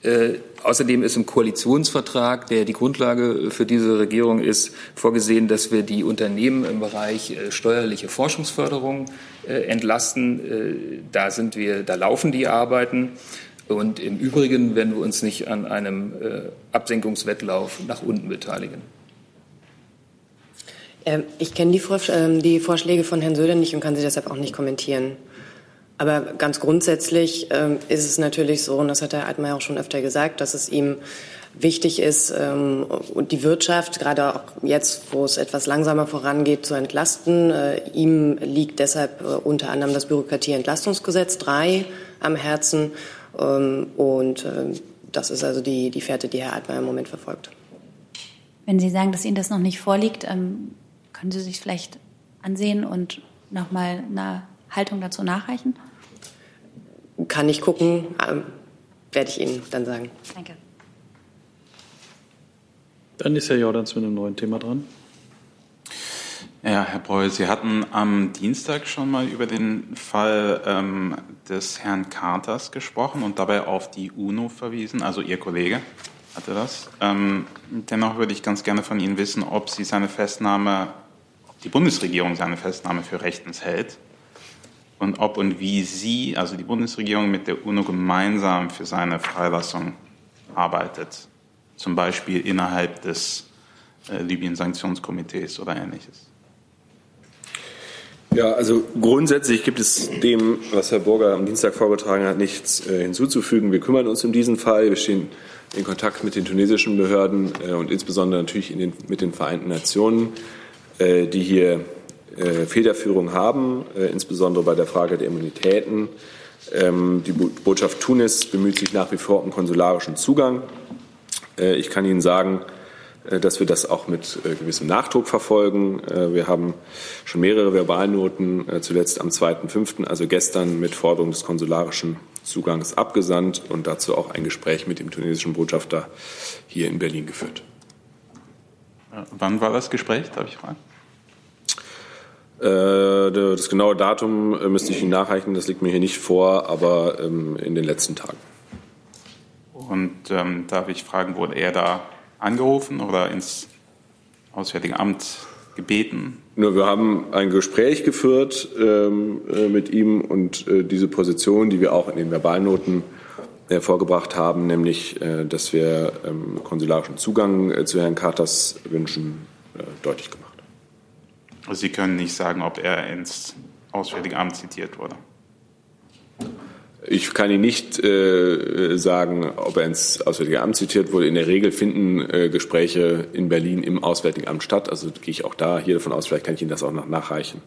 Äh, außerdem ist im Koalitionsvertrag, der die Grundlage für diese Regierung ist, vorgesehen, dass wir die Unternehmen im Bereich äh, steuerliche Forschungsförderung äh, entlasten. Äh, da sind wir, da laufen die Arbeiten. Und im Übrigen werden wir uns nicht an einem äh, Absenkungswettlauf nach unten beteiligen. Ähm, ich kenne die, ähm, die Vorschläge von Herrn Söder nicht und kann sie deshalb auch nicht kommentieren. Aber ganz grundsätzlich ähm, ist es natürlich so, und das hat Herr Altmaier auch schon öfter gesagt, dass es ihm wichtig ist, ähm, die Wirtschaft, gerade auch jetzt, wo es etwas langsamer vorangeht, zu entlasten. Äh, ihm liegt deshalb äh, unter anderem das Bürokratieentlastungsgesetz 3 am Herzen. Ähm, und äh, das ist also die, die Fährte, die Herr Altmaier im Moment verfolgt. Wenn Sie sagen, dass Ihnen das noch nicht vorliegt, ähm, können Sie sich vielleicht ansehen und nochmal eine Haltung dazu nachreichen? Kann ich gucken, ähm, werde ich Ihnen dann sagen. Danke. Dann ist Herr Jordans mit einem neuen Thema dran. Ja, Herr Breul, Sie hatten am Dienstag schon mal über den Fall ähm, des Herrn Carters gesprochen und dabei auf die UNO verwiesen, also Ihr Kollege hatte das. Ähm, dennoch würde ich ganz gerne von Ihnen wissen, ob Sie seine Festnahme, ob die Bundesregierung seine Festnahme für rechtens hält und ob und wie Sie, also die Bundesregierung, mit der UNO gemeinsam für seine Freilassung arbeitet, zum Beispiel innerhalb des äh, Libyen-Sanktionskomitees oder ähnliches. Ja, also grundsätzlich gibt es dem, was Herr Burger am Dienstag vorgetragen hat, nichts äh, hinzuzufügen. Wir kümmern uns um diesen Fall. Wir stehen in Kontakt mit den tunesischen Behörden äh, und insbesondere natürlich den, mit den Vereinten Nationen, äh, die hier Federführung haben, äh, insbesondere bei der Frage der Immunitäten. Ähm, die Botschaft Tunis bemüht sich nach wie vor um konsularischen Zugang. Äh, ich kann Ihnen sagen, dass wir das auch mit gewissem Nachdruck verfolgen. Wir haben schon mehrere Verbalnoten, zuletzt am 2.5., also gestern, mit Forderung des konsularischen Zugangs abgesandt und dazu auch ein Gespräch mit dem tunesischen Botschafter hier in Berlin geführt. Wann war das Gespräch, darf ich fragen? Äh, das genaue Datum äh, müsste ich Ihnen nachreichen, das liegt mir hier nicht vor, aber ähm, in den letzten Tagen. Und ähm, darf ich fragen, wurde er da angerufen oder ins Auswärtige Amt gebeten? Nur wir haben ein Gespräch geführt ähm, äh, mit ihm und äh, diese Position, die wir auch in den Verbalnoten äh, vorgebracht haben, nämlich, dass wir ähm, konsularischen Zugang zu Herrn Carters wünschen, deutlich gemacht. Sie können nicht sagen, ob er ins Auswärtige Amt zitiert wurde. Ich kann Ihnen nicht äh, sagen, ob er ins Auswärtige Amt zitiert wurde. In der Regel finden äh, Gespräche in Berlin im Auswärtigen Amt statt. Also gehe ich auch da hier davon aus, vielleicht kann ich Ihnen das auch noch nachreichen.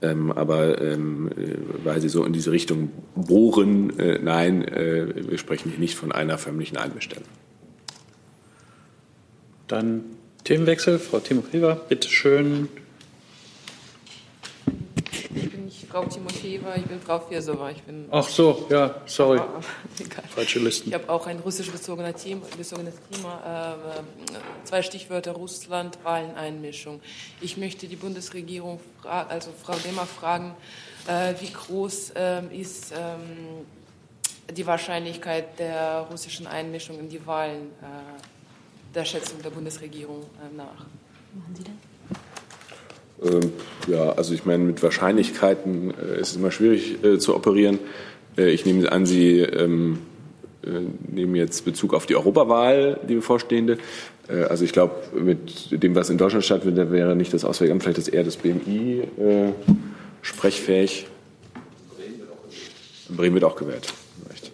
Ähm, aber ähm, äh, weil Sie so in diese Richtung bohren, äh, nein, äh, wir sprechen hier nicht von einer förmlichen Einbestellung. Dann Themenwechsel. Frau Timofeva, bitte schön. Ich bin nicht Frau Timotheeva, ich bin Frau Firsova. Ich bin Ach so, ja, sorry. Falsche Listen. Ich habe auch ein russisch bezogenes Thema. Bezogenes Thema äh, zwei Stichwörter Russland, Wahlen, Einmischung. Ich möchte die Bundesregierung, also Frau Demmer, fragen, äh, wie groß äh, ist ähm, die Wahrscheinlichkeit der russischen Einmischung in die Wahlen äh, der Schätzung der Bundesregierung äh, nach? Machen Sie das? Ähm, ja, also ich meine, mit Wahrscheinlichkeiten äh, ist es immer schwierig äh, zu operieren. Äh, ich nehme an, Sie ähm, äh, nehmen jetzt Bezug auf die Europawahl, die bevorstehende. Äh, also ich glaube, mit dem, was in Deutschland stattfindet, wäre nicht das Auswärtige Amt, vielleicht ist eher das BMI äh, sprechfähig. Bremen wird auch gewählt. Recht.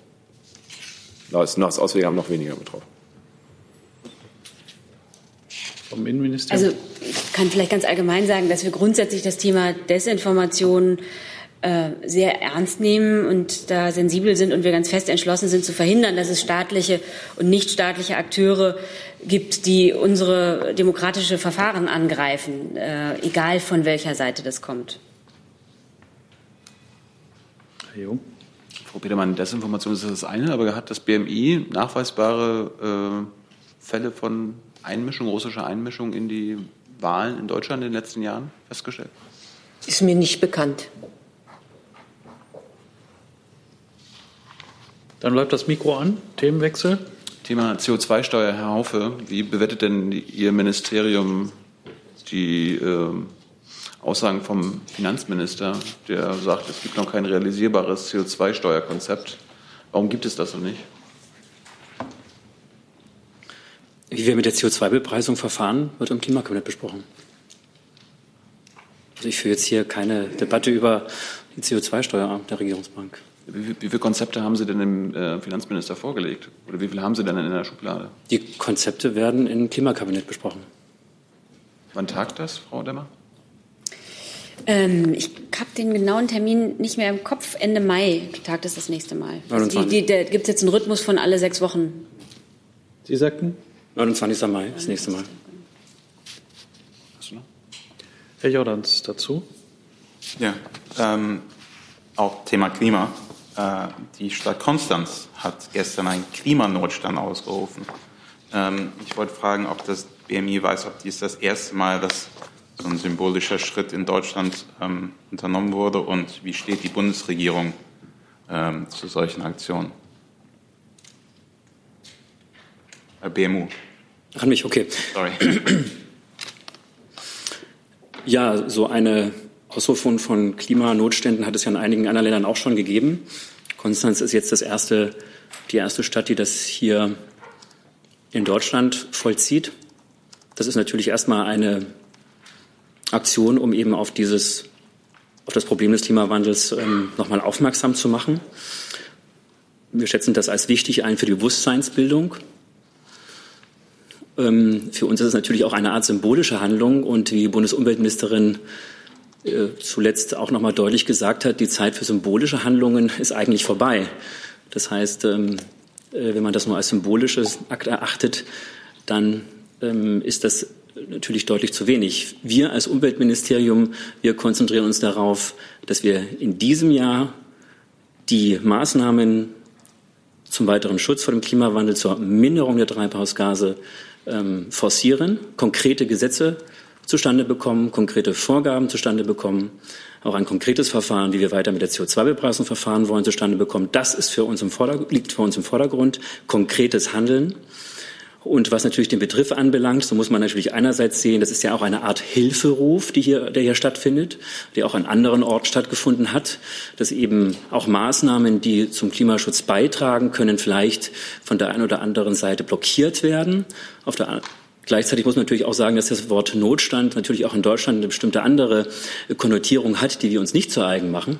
Da ist das Auswärtige Amt noch weniger betroffen. Vom Innenministerium? Also kann vielleicht ganz allgemein sagen, dass wir grundsätzlich das Thema Desinformation äh, sehr ernst nehmen und da sensibel sind und wir ganz fest entschlossen sind zu verhindern, dass es staatliche und nichtstaatliche Akteure gibt, die unsere demokratische Verfahren angreifen, äh, egal von welcher Seite das kommt. Herr Jung. Frau Petermann, Desinformation ist das eine, aber hat das BMI nachweisbare äh, Fälle von Einmischung, russischer Einmischung in die Wahlen in Deutschland in den letzten Jahren festgestellt? Ist mir nicht bekannt. Dann bleibt das Mikro an. Themenwechsel. Thema CO2-Steuer, Herr Haufe. Wie bewertet denn Ihr Ministerium die äh, Aussagen vom Finanzminister, der sagt, es gibt noch kein realisierbares CO2-Steuerkonzept? Warum gibt es das noch nicht? Wie wir mit der CO2-Bepreisung verfahren, wird im Klimakabinett besprochen. Also ich führe jetzt hier keine Debatte über die CO2-Steuer der Regierungsbank. Wie, wie, viele Konzepte haben Sie denn dem äh, Finanzminister vorgelegt? Oder wie viele haben Sie denn in der Schublade? Die Konzepte werden im Klimakabinett besprochen. Wann tagt das, Frau Demmer? Ähm, ich habe den genauen Termin nicht mehr im Kopf. Ende Mai tagt es das nächste Mal. Also die, die, da gibt es jetzt einen Rhythmus von alle sechs Wochen. Sie sagten? 29. Mai, das nächste Mal. Herr Jordans dazu? Ja, ähm, auch Thema Klima. Äh, die Stadt Konstanz hat gestern einen Klimanotstand ausgerufen. Ähm, ich wollte fragen, ob das BMI weiß, ob dies das erste Mal, dass so ein symbolischer Schritt in Deutschland ähm, unternommen wurde und wie steht die Bundesregierung ähm, zu solchen Aktionen? Äh, BMU. An mich, okay. Sorry. Ja, so eine Ausrufung von Klimanotständen hat es ja in einigen anderen Ländern auch schon gegeben. Konstanz ist jetzt das erste, die erste Stadt, die das hier in Deutschland vollzieht. Das ist natürlich erstmal eine Aktion, um eben auf dieses, auf das Problem des Klimawandels ähm, nochmal aufmerksam zu machen. Wir schätzen das als wichtig ein für die Bewusstseinsbildung für uns ist es natürlich auch eine Art symbolische Handlung und wie Bundesumweltministerin äh, zuletzt auch noch mal deutlich gesagt hat, die Zeit für symbolische Handlungen ist eigentlich vorbei. Das heißt, ähm, äh, wenn man das nur als symbolisches Akt erachtet, dann ähm, ist das natürlich deutlich zu wenig. Wir als Umweltministerium, wir konzentrieren uns darauf, dass wir in diesem Jahr die Maßnahmen zum weiteren Schutz vor dem Klimawandel, zur Minderung der Treibhausgase ähm, forcieren, konkrete Gesetze zustande bekommen, konkrete Vorgaben zustande bekommen, auch ein konkretes Verfahren, wie wir weiter mit der CO2-Bepreisung verfahren wollen, zustande bekommen. Das ist für uns im liegt für uns im Vordergrund. Konkretes Handeln. Und was natürlich den Begriff anbelangt, so muss man natürlich einerseits sehen, das ist ja auch eine Art Hilferuf, die hier, der hier stattfindet, der auch an anderen Orten stattgefunden hat, dass eben auch Maßnahmen, die zum Klimaschutz beitragen können, vielleicht von der einen oder anderen Seite blockiert werden. Auf der Gleichzeitig muss man natürlich auch sagen, dass das Wort Notstand natürlich auch in Deutschland eine bestimmte andere Konnotierung hat, die wir uns nicht zu eigen machen.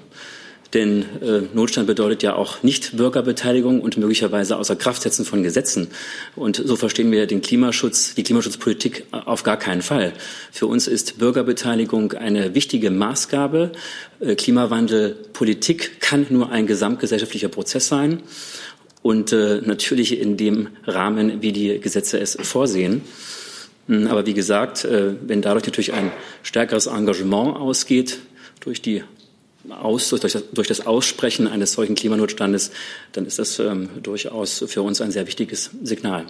Denn äh, Notstand bedeutet ja auch nicht Bürgerbeteiligung und möglicherweise außer Kraftsetzen von Gesetzen. Und so verstehen wir den Klimaschutz, die Klimaschutzpolitik auf gar keinen Fall. Für uns ist Bürgerbeteiligung eine wichtige Maßgabe. Äh, Klimawandelpolitik kann nur ein gesamtgesellschaftlicher Prozess sein und äh, natürlich in dem Rahmen, wie die Gesetze es vorsehen. Hm, aber wie gesagt, äh, wenn dadurch natürlich ein stärkeres Engagement ausgeht durch die aus, durch, das, durch das Aussprechen eines solchen Klimanotstandes, dann ist das ähm, durchaus für uns ein sehr wichtiges Signal.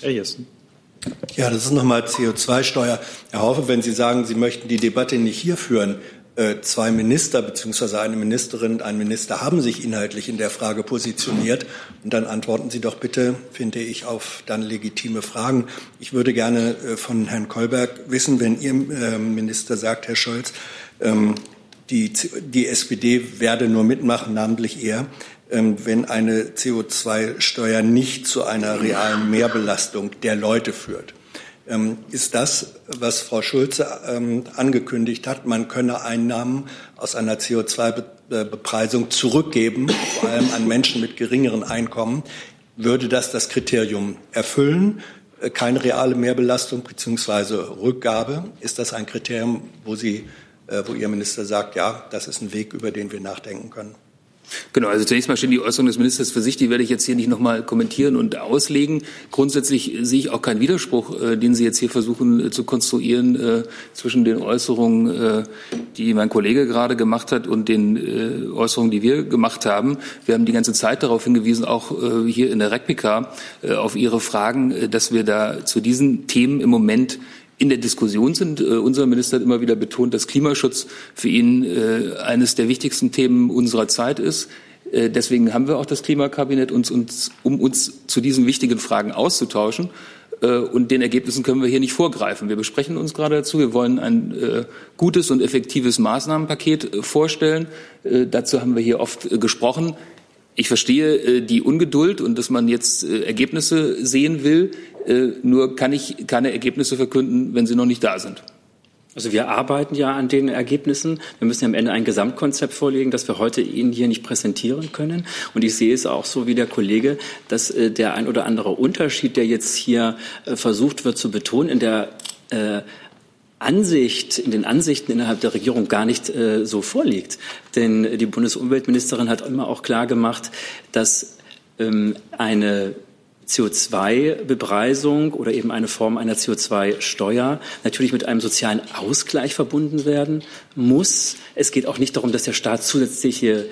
Herr Jessen. Ja, das ist nochmal CO2-Steuer. Herr Haufe, wenn Sie sagen, Sie möchten die Debatte nicht hier führen, äh, zwei Minister bzw. eine Ministerin und ein Minister haben sich inhaltlich in der Frage positioniert. Und dann antworten Sie doch bitte, finde ich, auf dann legitime Fragen. Ich würde gerne äh, von Herrn Kolberg wissen, wenn Ihr äh, Minister sagt, Herr Scholz, ähm, die, die SPD werde nur mitmachen, namentlich er, ähm, wenn eine CO2-Steuer nicht zu einer realen Mehrbelastung der Leute führt. Ähm, ist das, was Frau Schulze angekündigt hat, man könne Einnahmen aus einer CO2-Bepreisung zurückgeben, vor allem an Menschen mit geringeren Einkommen, würde das das Kriterium erfüllen? Äh, keine reale Mehrbelastung bzw. Rückgabe? Ist das ein Kriterium, wo Sie äh, wo Ihr Minister sagt, ja, das ist ein Weg, über den wir nachdenken können. Genau, also zunächst mal stehen die Äußerungen des Ministers für sich, die werde ich jetzt hier nicht nochmal kommentieren und auslegen. Grundsätzlich sehe ich auch keinen Widerspruch, äh, den Sie jetzt hier versuchen äh, zu konstruieren äh, zwischen den Äußerungen, äh, die mein Kollege gerade gemacht hat und den äh, Äußerungen, die wir gemacht haben. Wir haben die ganze Zeit darauf hingewiesen, auch äh, hier in der Replika, auf Ihre Fragen, dass wir da zu diesen Themen im Moment in der Diskussion sind. Uh, unser Minister hat immer wieder betont, dass Klimaschutz für ihn uh, eines der wichtigsten Themen unserer Zeit ist. Uh, deswegen haben wir auch das Klimakabinett, uns, uns, um uns zu diesen wichtigen Fragen auszutauschen. Und den Ergebnissen können wir hier nicht vorgreifen. Wir besprechen uns gerade dazu. Wir wollen ein gutes und effektives Maßnahmenpaket vorstellen. Dazu haben wir hier oft gesprochen. Ich verstehe äh, die Ungeduld und dass man jetzt äh, Ergebnisse sehen will. Äh, nur kann ich keine Ergebnisse verkünden, wenn sie noch nicht da sind. Also wir arbeiten ja an den Ergebnissen. Wir müssen ja am Ende ein Gesamtkonzept vorlegen, das wir heute Ihnen hier nicht präsentieren können. Und ich sehe es auch so wie der Kollege, dass der ein oder andere Unterschied, der jetzt hier versucht wird zu betonen, in der äh, Ansicht, in den Ansichten innerhalb der Regierung gar nicht äh, so vorliegt. Denn die Bundesumweltministerin hat immer auch klar gemacht, dass ähm, eine CO2-Bepreisung oder eben eine Form einer CO2-Steuer natürlich mit einem sozialen Ausgleich verbunden werden muss. Es geht auch nicht darum, dass der Staat zusätzliche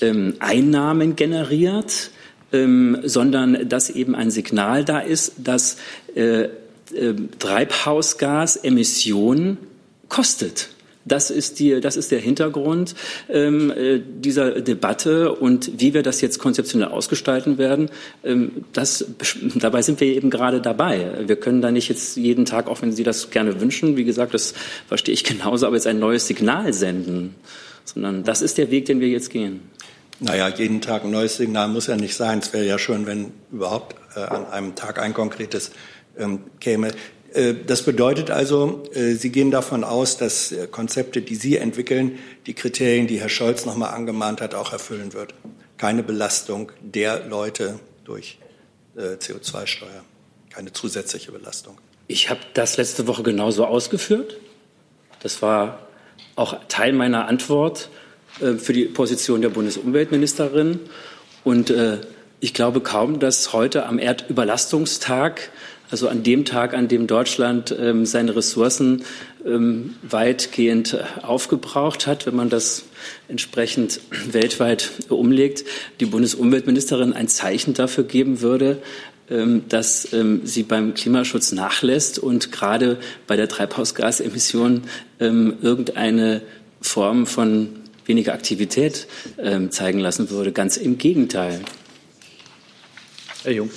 ähm, Einnahmen generiert, ähm, sondern dass eben ein Signal da ist, dass äh, äh, Treibhausgasemissionen kostet. Das ist, die, das ist der Hintergrund ähm, äh, dieser Debatte und wie wir das jetzt konzeptionell ausgestalten werden. Ähm, das, dabei sind wir eben gerade dabei. Wir können da nicht jetzt jeden Tag, auch wenn Sie das gerne wünschen, wie gesagt, das verstehe ich genauso, aber jetzt ein neues Signal senden, sondern das ist der Weg, den wir jetzt gehen. Naja, jeden Tag ein neues Signal muss ja nicht sein. Es wäre ja schön, wenn überhaupt äh, an einem Tag ein konkretes ähm, käme. Äh, das bedeutet also, äh, Sie gehen davon aus, dass äh, Konzepte, die Sie entwickeln, die Kriterien, die Herr Scholz noch mal angemahnt hat, auch erfüllen wird. Keine Belastung der Leute durch CO2-Steuer, keine zusätzliche Belastung. Ich habe das letzte Woche genauso ausgeführt. Das war auch Teil meiner Antwort für die Position der Bundesumweltministerin. Und ich glaube kaum, dass heute am Erdüberlastungstag also an dem Tag, an dem Deutschland ähm, seine Ressourcen ähm, weitgehend äh, aufgebraucht hat, wenn man das entsprechend weltweit umlegt, die Bundesumweltministerin ein Zeichen dafür geben würde, ähm, dass ähm, sie beim Klimaschutz nachlässt und gerade bei der Treibhausgasemission ähm, irgendeine Form von weniger Aktivität zeigen lassen würde. Ganz im Gegenteil. Herr Jung.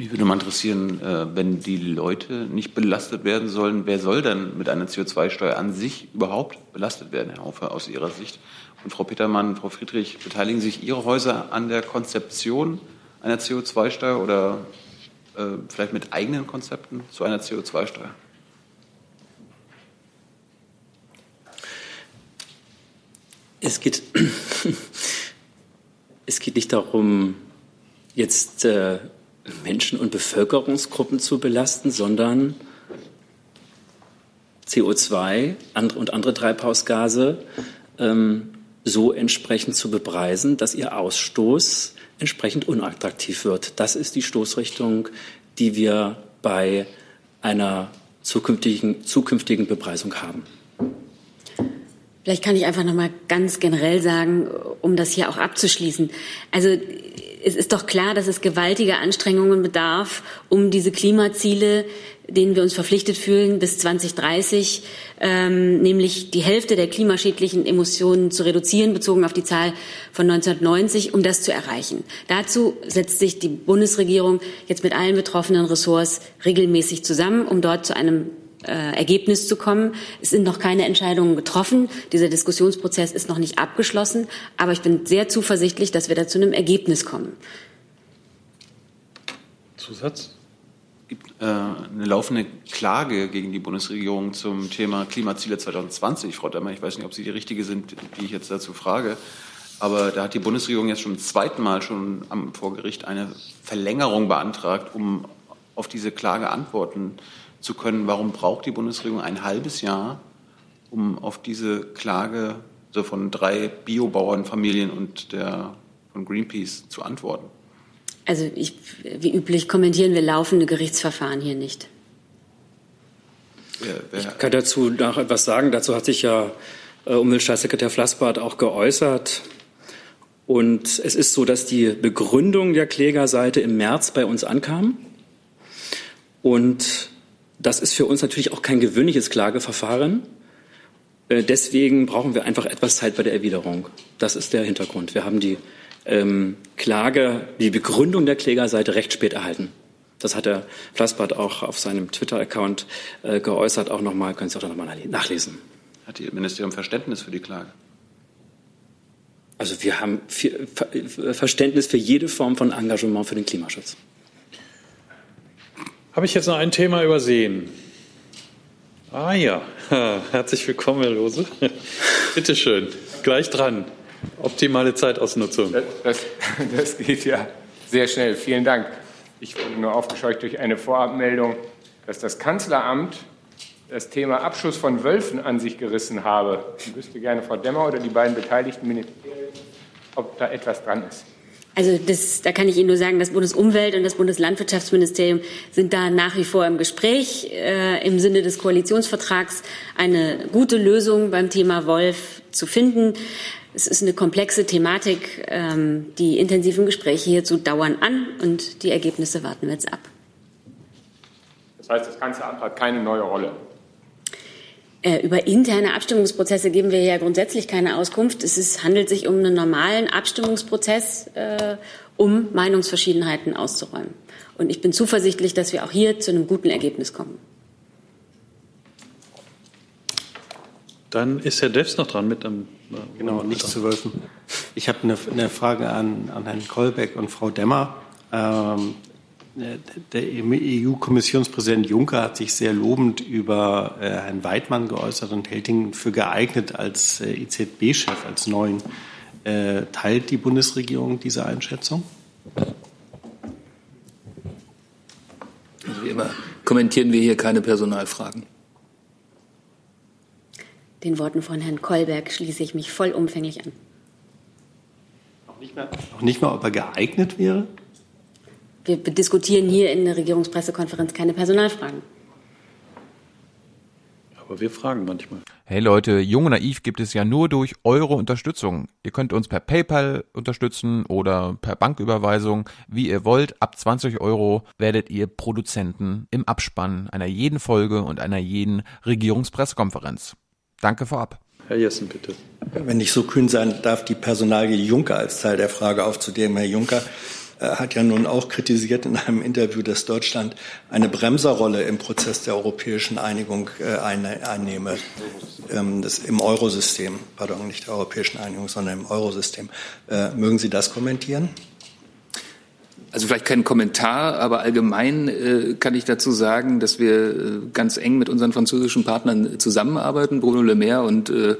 Mich würde mal interessieren, äh, wenn die Leute nicht belastet werden sollen, wer soll dann mit einer CO2-Steuer an sich überhaupt belastet werden, Herr Hofer, aus Ihrer Sicht? Und Frau Petermann, Frau Friedrich, beteiligen sich Ihre Häuser an der Konzeption einer CO2-Steuer oder äh, vielleicht mit eigenen Konzepten zu einer CO2-Steuer? Es geht, es geht nicht darum, jetzt äh, Menschen und Bevölkerungsgruppen zu belasten, sondern CO2 und andere Treibhausgase ähm, so entsprechend zu bepreisen, dass ihr Ausstoß entsprechend unattraktiv wird. Das ist die Stoßrichtung, die wir bei einer zukünftigen, zukünftigen Bepreisung haben. Vielleicht kann ich einfach noch mal ganz generell sagen, um das hier auch abzuschließen. Also es ist doch klar, dass es gewaltige Anstrengungen bedarf, um diese Klimaziele, denen wir uns verpflichtet fühlen, bis 2030, ähm, nämlich die Hälfte der klimaschädlichen Emissionen zu reduzieren, bezogen auf die Zahl von 1990, um das zu erreichen. Dazu setzt sich die Bundesregierung jetzt mit allen betroffenen Ressorts regelmäßig zusammen, um dort zu einem äh, Ergebnis zu kommen. Es sind noch keine Entscheidungen getroffen. Dieser Diskussionsprozess ist noch nicht abgeschlossen. Aber ich bin sehr zuversichtlich, dass wir da zu einem Ergebnis kommen. Zusatz? Es gibt äh, eine laufende Klage gegen die Bundesregierung zum Thema Klimaziele 2020, Frau Demmer. Ich weiß nicht, ob Sie die richtige sind, die ich jetzt dazu frage. Aber da hat die Bundesregierung jetzt schon zum zweiten Mal schon am, vor Gericht eine Verlängerung beantragt, um auf diese Klage antworten zu können. Warum braucht die Bundesregierung ein halbes Jahr, um auf diese Klage also von drei Biobauernfamilien und der von Greenpeace zu antworten? Also ich, wie üblich kommentieren wir laufende Gerichtsverfahren hier nicht. Ich kann dazu noch etwas sagen. Dazu hat sich ja äh, Umweltstaatssekretär Flassbart auch geäußert. Und es ist so, dass die Begründung der Klägerseite im März bei uns ankam. Und das ist für uns natürlich auch kein gewöhnliches Klageverfahren. Äh, deswegen brauchen wir einfach etwas Zeit bei der Erwiderung. Das ist der Hintergrund. Wir haben die ähm, Klage, die Begründung der Klägerseite recht spät erhalten. Das hat der Flassbart auch auf seinem Twitter-Account äh, geäußert. Auch nochmal, können Sie auch nochmal nachlesen. Hat Ihr Ministerium Verständnis für die Klage? Also wir haben Verständnis für jede Form von Engagement für den Klimaschutz. Habe ich jetzt noch ein Thema übersehen? Ah ja, herzlich willkommen, Herr Lose. Bitte schön, gleich dran. Optimale Zeitausnutzung. Das, das, geht ja sehr schnell. Vielen Dank. Ich wurde nur aufgescheucht durch eine Vorabmeldung, dass das Kanzleramt das Thema Abschuss von Wölfen an sich gerissen habe. Ich wüsste gerne Frau Demmer oder die beiden beteiligten Ministerien, ob da etwas dran ist. Also das, da kann ich Ihnen nur sagen, das Bundesumwelt- und das Bundeslandwirtschaftsministerium sind da nach wie vor im Gespräch äh, im Sinne des Koalitionsvertrags eine gute Lösung beim Thema Wolf zu finden. Es ist eine komplexe Thematik. Ähm, die intensiven Gespräche hierzu dauern an und die Ergebnisse warten wir jetzt ab. Das heißt, das Kanzleramt hat keine neue Rolle. Äh, über interne Abstimmungsprozesse geben wir ja grundsätzlich keine Auskunft. Es ist, handelt sich um einen normalen Abstimmungsprozess, äh, um Meinungsverschiedenheiten auszuräumen. Und ich bin zuversichtlich, dass wir auch hier zu einem guten Ergebnis kommen. Dann ist Herr Devs noch dran mit einem. Äh, genau, nicht zu Wölfen. Ich habe eine, eine, Frage an, an Herrn Kolbeck und Frau Demmer. Ähm, der EU-Kommissionspräsident Juncker hat sich sehr lobend über äh, Herrn Weidmann geäußert und hält ihn für geeignet als äh, EZB-Chef, als neuen. Äh, teilt die Bundesregierung diese Einschätzung? Also wie immer kommentieren wir hier keine Personalfragen. Den Worten von Herrn Kolberg schließe ich mich vollumfänglich an. Auch nicht mehr, auch nicht mal ob er geeignet wäre? Wir diskutieren hier in der Regierungspressekonferenz keine Personalfragen. Aber wir fragen manchmal. Hey Leute, Jung und Naiv gibt es ja nur durch eure Unterstützung. Ihr könnt uns per PayPal unterstützen oder per Banküberweisung, wie ihr wollt. Ab 20 Euro werdet ihr Produzenten im Abspann einer jeden Folge und einer jeden Regierungspressekonferenz. Danke vorab. Herr Jessen, bitte. Wenn ich so kühn sein darf, die Personalie Juncker als Teil der Frage aufzunehmen. Herr Juncker hat ja nun auch kritisiert in einem Interview, dass Deutschland eine Bremserrolle im Prozess der europäischen Einigung äh, einnehme. Ähm, das im Eurosystem, pardon, nicht der europäischen Einigung, sondern im Eurosystem. Äh, mögen Sie das kommentieren? Also vielleicht kein Kommentar, aber allgemein äh, kann ich dazu sagen, dass wir äh, ganz eng mit unseren französischen Partnern zusammenarbeiten. Bruno Le Maire und äh, äh,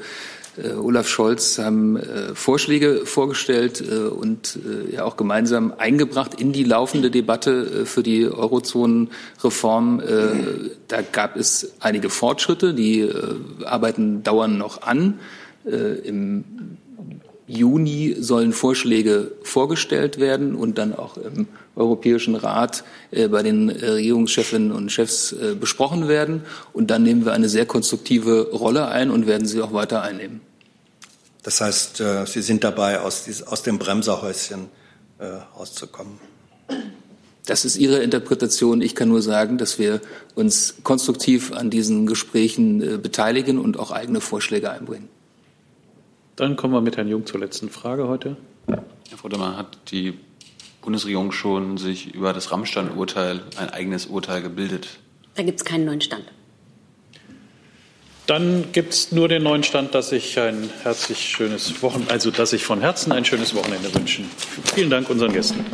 Olaf Scholz haben äh, Vorschläge vorgestellt äh, und ja auch gemeinsam eingebracht in die laufende Debatte für die Eurozonenreform. Da gab es einige Fortschritte. Die Arbeiten dauern noch an. Im Juni sollen Vorschläge vorgestellt werden und dann auch im Europäischen Rat bei den Regierungschefinnen und Chefs besprochen werden. Und dann nehmen wir eine sehr konstruktive Rolle ein und werden sie auch weiter einnehmen. Das heißt, äh, Sie sind dabei, aus, aus dem Bremserhäuschen äh, rauszukommen. Das ist Ihre Interpretation. Ich kann nur sagen, dass wir uns konstruktiv an diesen Gesprächen äh, beteiligen und auch eigene Vorschläge einbringen. Dann kommen wir mit Herrn Jung zur letzten Frage heute. Herr Frödemann, hat die Bundesregierung schon sich über das Rammstein-Urteil ein eigenes Urteil gebildet? Da gibt es keinen neuen Stand. Dann gibt es nur den neuen Stand, dass ich ein herzlich schönes Wochenende, also dass ich von Herzen ein schönes Wochenende wünschen. Vielen Dank unseren Gästen.